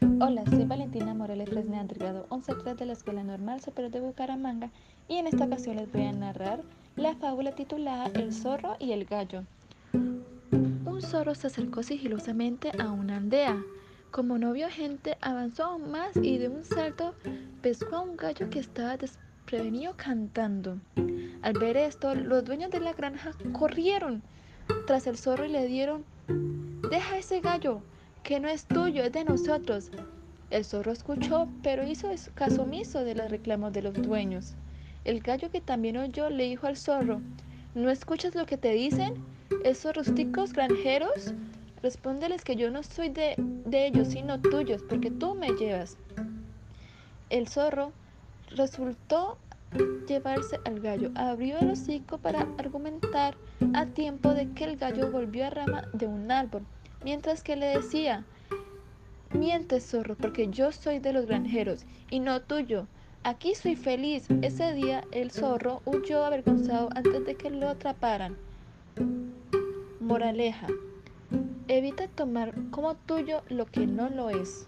Hola, soy Valentina Morales Fresneda del grado 11.3 de la Escuela Normal Superior de Bucaramanga y en esta ocasión les voy a narrar la fábula titulada El zorro y el gallo. Un zorro se acercó sigilosamente a una aldea. Como no vio gente, avanzó aún más y de un salto pescó a un gallo que estaba desprevenido cantando. Al ver esto, los dueños de la granja corrieron tras el zorro y le dieron, deja ese gallo, que no es tuyo, es de nosotros. El zorro escuchó, pero hizo caso omiso de los reclamos de los dueños. El gallo que también oyó le dijo al zorro, ¿no escuchas lo que te dicen? Esos rústicos granjeros, respóndeles que yo no soy de, de ellos, sino tuyos, porque tú me llevas. El zorro resultó llevarse al gallo. Abrió el hocico para argumentar a tiempo de que el gallo volvió a rama de un árbol mientras que le decía, mientes zorro, porque yo soy de los granjeros y no tuyo. Aquí soy feliz. Ese día el zorro huyó avergonzado antes de que lo atraparan. Moraleja. Evita tomar como tuyo lo que no lo es.